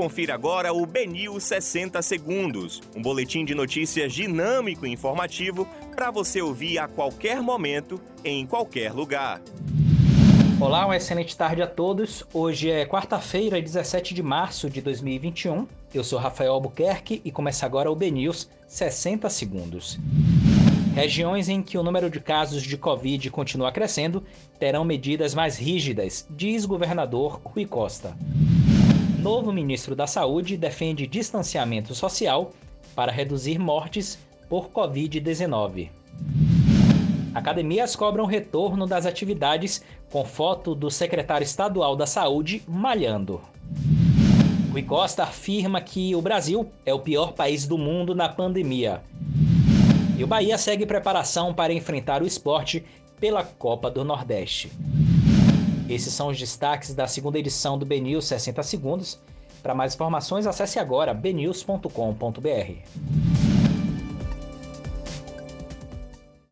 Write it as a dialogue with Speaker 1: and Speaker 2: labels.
Speaker 1: Confira agora o Benil 60 Segundos, um boletim de notícias dinâmico e informativo para você ouvir a qualquer momento, em qualquer lugar.
Speaker 2: Olá, uma excelente tarde a todos. Hoje é quarta-feira, 17 de março de 2021. Eu sou Rafael Albuquerque e começa agora o BNews 60 Segundos. Regiões em que o número de casos de Covid continua crescendo terão medidas mais rígidas, diz governador Rui Costa. Novo ministro da Saúde defende distanciamento social para reduzir mortes por Covid-19. Academias cobram retorno das atividades com foto do secretário estadual da Saúde malhando. Rui Costa afirma que o Brasil é o pior país do mundo na pandemia e o Bahia segue preparação para enfrentar o esporte pela Copa do Nordeste. Esses são os destaques da segunda edição do BNews 60 Segundos. Para mais informações, acesse agora bnews.com.br.